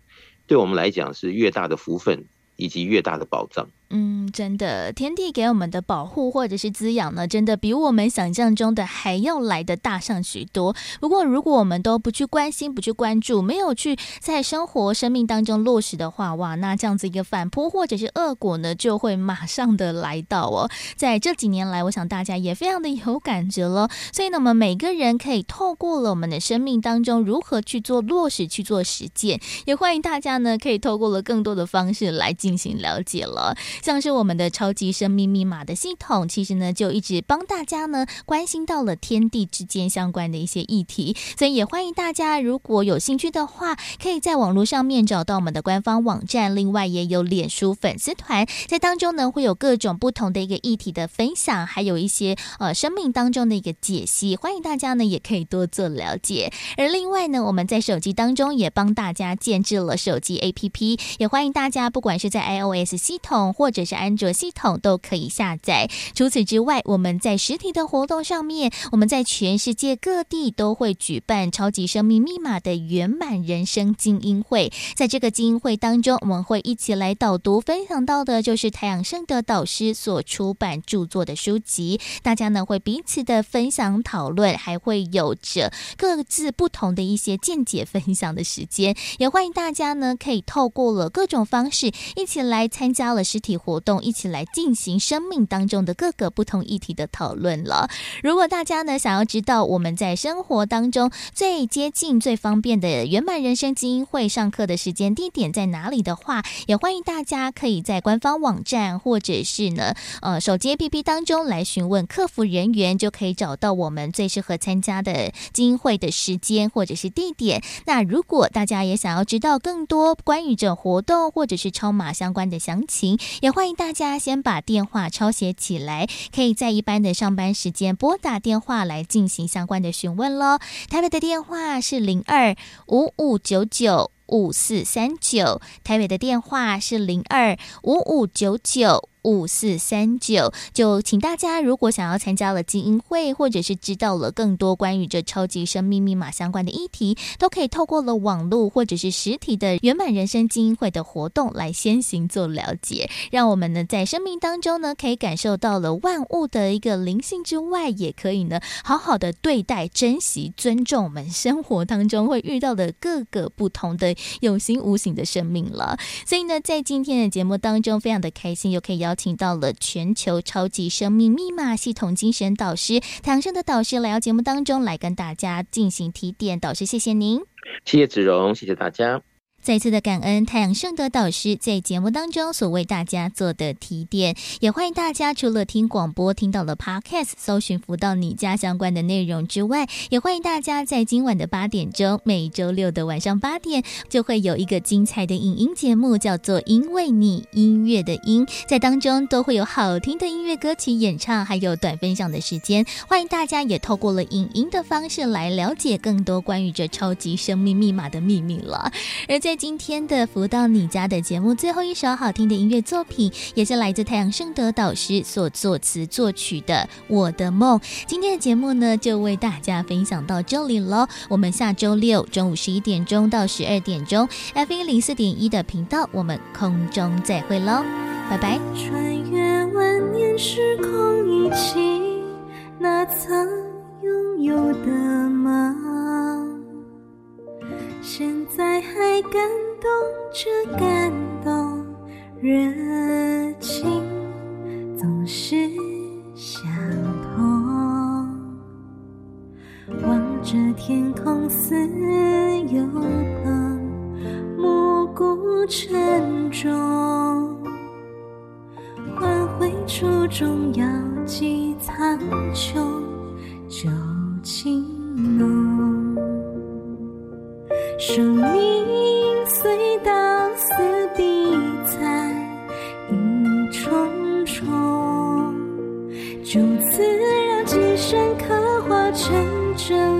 对我们来讲是越大的福分，以及越大的保障。嗯，真的，天地给我们的保护或者是滋养呢，真的比我们想象中的还要来得大上许多。不过，如果我们都不去关心、不去关注，没有去在生活、生命当中落实的话，哇，那这样子一个反扑或者是恶果呢，就会马上的来到哦。在这几年来，我想大家也非常的有感觉了。所以呢，我们每个人可以透过了我们的生命当中如何去做落实、去做实践，也欢迎大家呢可以透过了更多的方式来进行了解了。像是我们的超级生命密码的系统，其实呢就一直帮大家呢关心到了天地之间相关的一些议题，所以也欢迎大家如果有兴趣的话，可以在网络上面找到我们的官方网站，另外也有脸书粉丝团，在当中呢会有各种不同的一个议题的分享，还有一些呃生命当中的一个解析，欢迎大家呢也可以多做了解。而另外呢，我们在手机当中也帮大家建置了手机 APP，也欢迎大家不管是在 iOS 系统或或者是安卓系统都可以下载。除此之外，我们在实体的活动上面，我们在全世界各地都会举办超级生命密码的圆满人生精英会。在这个精英会当中，我们会一起来导读分享到的，就是太阳盛德导师所出版著作的书籍。大家呢会彼此的分享讨论，还会有着各自不同的一些见解分享的时间。也欢迎大家呢可以透过了各种方式，一起来参加了实体活动，一起来进行生命当中的各个不同议题的讨论了。如果大家呢想要知道我们在生活当中最接近、最方便的圆满人生精英会上课的时间地点在哪里的话，也欢迎大家可以在官方网站或者是呢呃手机 APP 当中来询问客服人员，就可以找到我们最适合参加的精英会的时间或者是地点。那如果大家也想要知道更多关于这活动或者是超码相关的详情，也也欢迎大家先把电话抄写起来，可以在一般的上班时间拨打电话来进行相关的询问喽。台北的电话是零二五五九九五四三九，台北的电话是零二五五九九。五四三九，就请大家如果想要参加了精英会，或者是知道了更多关于这超级生命密码相关的议题，都可以透过了网络或者是实体的圆满人生精英会的活动来先行做了解，让我们呢在生命当中呢可以感受到了万物的一个灵性之外，也可以呢好好的对待、珍惜、尊重我们生活当中会遇到的各个不同的有形无形的生命了。所以呢，在今天的节目当中，非常的开心，又可以邀。邀请到了全球超级生命密码系统精神导师唐生的导师来到节目当中来跟大家进行提点。导师，谢谢您，谢谢子荣，谢谢大家。再次的感恩太阳盛德导师在节目当中所为大家做的提点，也欢迎大家除了听广播听到了 Podcast，搜寻福到你家相关的内容之外，也欢迎大家在今晚的八点钟，每周六的晚上八点就会有一个精彩的影音节目，叫做《因为你音乐的音》，在当中都会有好听的音乐歌曲演唱，还有短分享的时间，欢迎大家也透过了影音的方式来了解更多关于这超级生命密码的秘密了，而在今天的福到你家的节目，最后一首好听的音乐作品，也是来自太阳盛德导师所作词作曲的《我的梦》。今天的节目呢，就为大家分享到这里喽。我们下周六中午十一点钟到十二点钟，F 一零四点一的频道，我们空中再会喽，拜拜。穿越万年时空，一起那曾拥有的梦。现在还感动着感动，热情总是相同。望着天空似有朋，暮鼓晨钟，唤回初衷，遥寄苍穹，旧情浓。生命隧道似碧彩一重重，就此让今生刻画成真。